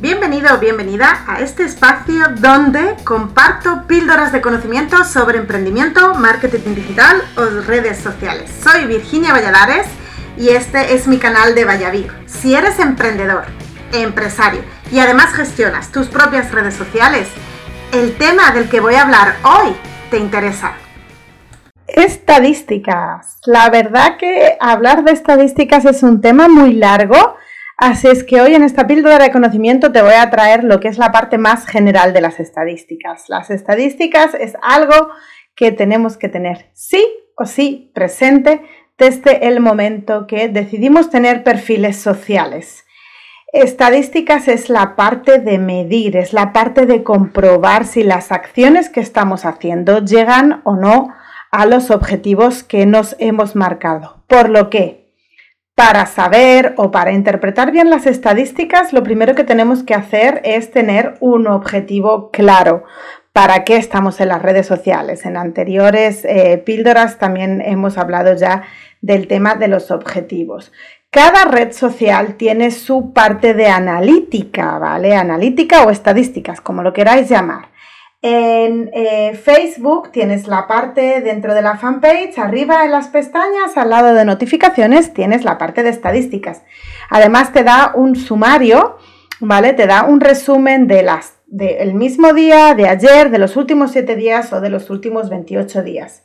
Bienvenido o bienvenida a este espacio donde comparto píldoras de conocimiento sobre emprendimiento, marketing digital o redes sociales. Soy Virginia Valladares y este es mi canal de Vallavir. Si eres emprendedor, empresario y además gestionas tus propias redes sociales, el tema del que voy a hablar hoy te interesa. Estadísticas. La verdad que hablar de estadísticas es un tema muy largo, así es que hoy en esta píldora de conocimiento te voy a traer lo que es la parte más general de las estadísticas. Las estadísticas es algo que tenemos que tener sí o sí presente desde el momento que decidimos tener perfiles sociales. Estadísticas es la parte de medir, es la parte de comprobar si las acciones que estamos haciendo llegan o no a los objetivos que nos hemos marcado. Por lo que, para saber o para interpretar bien las estadísticas, lo primero que tenemos que hacer es tener un objetivo claro. ¿Para qué estamos en las redes sociales? En anteriores eh, píldoras también hemos hablado ya del tema de los objetivos. Cada red social tiene su parte de analítica, ¿vale? Analítica o estadísticas, como lo queráis llamar. En eh, Facebook tienes la parte dentro de la fanpage, arriba en las pestañas, al lado de notificaciones, tienes la parte de estadísticas. Además te da un sumario, ¿vale? Te da un resumen de las del mismo día, de ayer, de los últimos 7 días o de los últimos 28 días.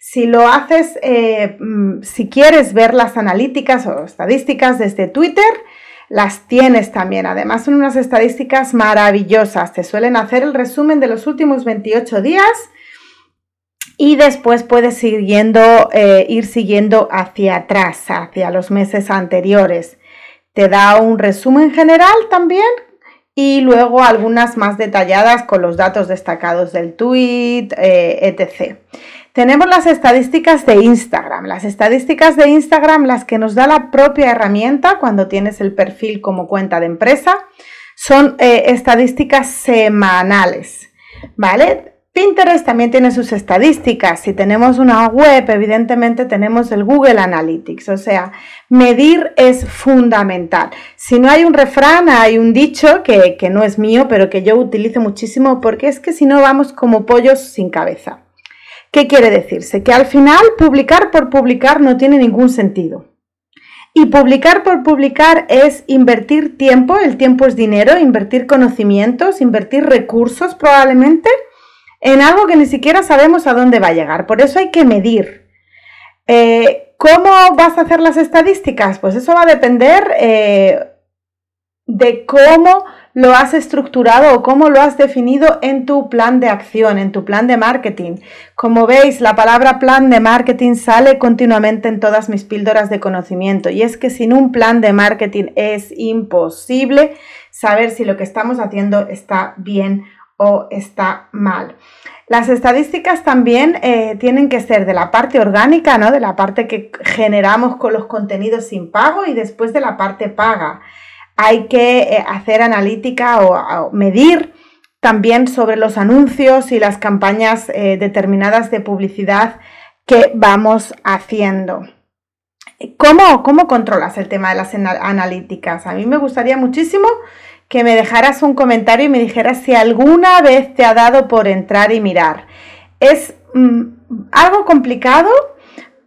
Si lo haces, eh, mm, si quieres ver las analíticas o estadísticas desde Twitter, las tienes también. Además, son unas estadísticas maravillosas. Te suelen hacer el resumen de los últimos 28 días y después puedes eh, ir siguiendo hacia atrás, hacia los meses anteriores. Te da un resumen general también y luego algunas más detalladas con los datos destacados del tweet, eh, etc. Tenemos las estadísticas de Instagram. Las estadísticas de Instagram, las que nos da la propia herramienta cuando tienes el perfil como cuenta de empresa, son eh, estadísticas semanales. ¿Vale? Pinterest también tiene sus estadísticas. Si tenemos una web, evidentemente tenemos el Google Analytics. O sea, medir es fundamental. Si no hay un refrán, hay un dicho que, que no es mío, pero que yo utilizo muchísimo porque es que si no vamos como pollos sin cabeza. ¿Qué quiere decirse? Que al final publicar por publicar no tiene ningún sentido. Y publicar por publicar es invertir tiempo, el tiempo es dinero, invertir conocimientos, invertir recursos probablemente en algo que ni siquiera sabemos a dónde va a llegar. Por eso hay que medir. Eh, ¿Cómo vas a hacer las estadísticas? Pues eso va a depender eh, de cómo lo has estructurado o cómo lo has definido en tu plan de acción, en tu plan de marketing. Como veis, la palabra plan de marketing sale continuamente en todas mis píldoras de conocimiento y es que sin un plan de marketing es imposible saber si lo que estamos haciendo está bien o está mal. Las estadísticas también eh, tienen que ser de la parte orgánica, ¿no? De la parte que generamos con los contenidos sin pago y después de la parte paga hay que eh, hacer analítica o, medir también sobre los anuncios y las campañas eh, determinadas de publicidad que vamos haciendo. ¿Cómo, ¿Cómo controlas el tema de las analíticas? A mí me gustaría muchísimo que me dejaras un comentario y me dijeras si alguna vez te ha dado por entrar y mirar. Es mm, algo complicado,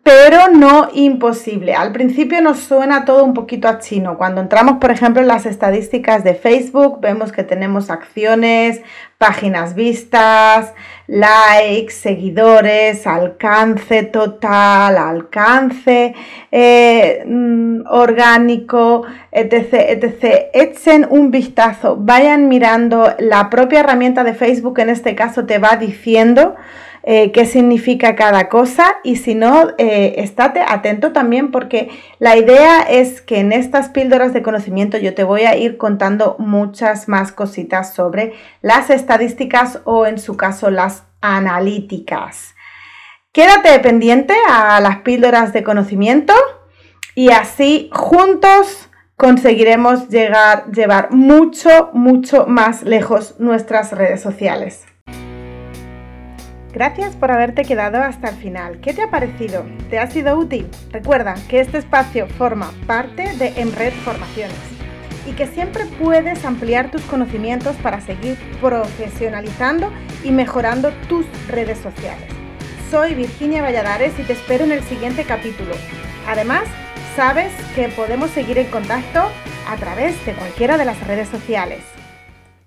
pero no imposible. Al principio nos suena todo un poquito a chino. Cuando entramos, por ejemplo, en las estadísticas de Facebook, vemos que tenemos acciones, páginas vistas, likes, seguidores, alcance total, alcance eh, mm, orgánico, etc, etc. Echen un vistazo, vayan mirando la propia herramienta de Facebook, en este caso te va diciendo eh, qué significa cada cosa y si no, eh, estate atento también porque la idea es que en estas píldoras de conocimiento yo te voy a ir contando muchas más cositas sobre las estadísticas o en su caso las analíticas. Quédate pendiente a las píldoras de conocimiento y así juntos conseguiremos llegar, llevar mucho, mucho más lejos nuestras redes sociales. Gracias por haberte quedado hasta el final. ¿Qué te ha parecido? ¿Te ha sido útil? Recuerda que este espacio forma parte de Enred Formaciones y que siempre puedes ampliar tus conocimientos para seguir profesionalizando y mejorando tus redes sociales. Soy Virginia Valladares y te espero en el siguiente capítulo. Además, sabes que podemos seguir en contacto a través de cualquiera de las redes sociales.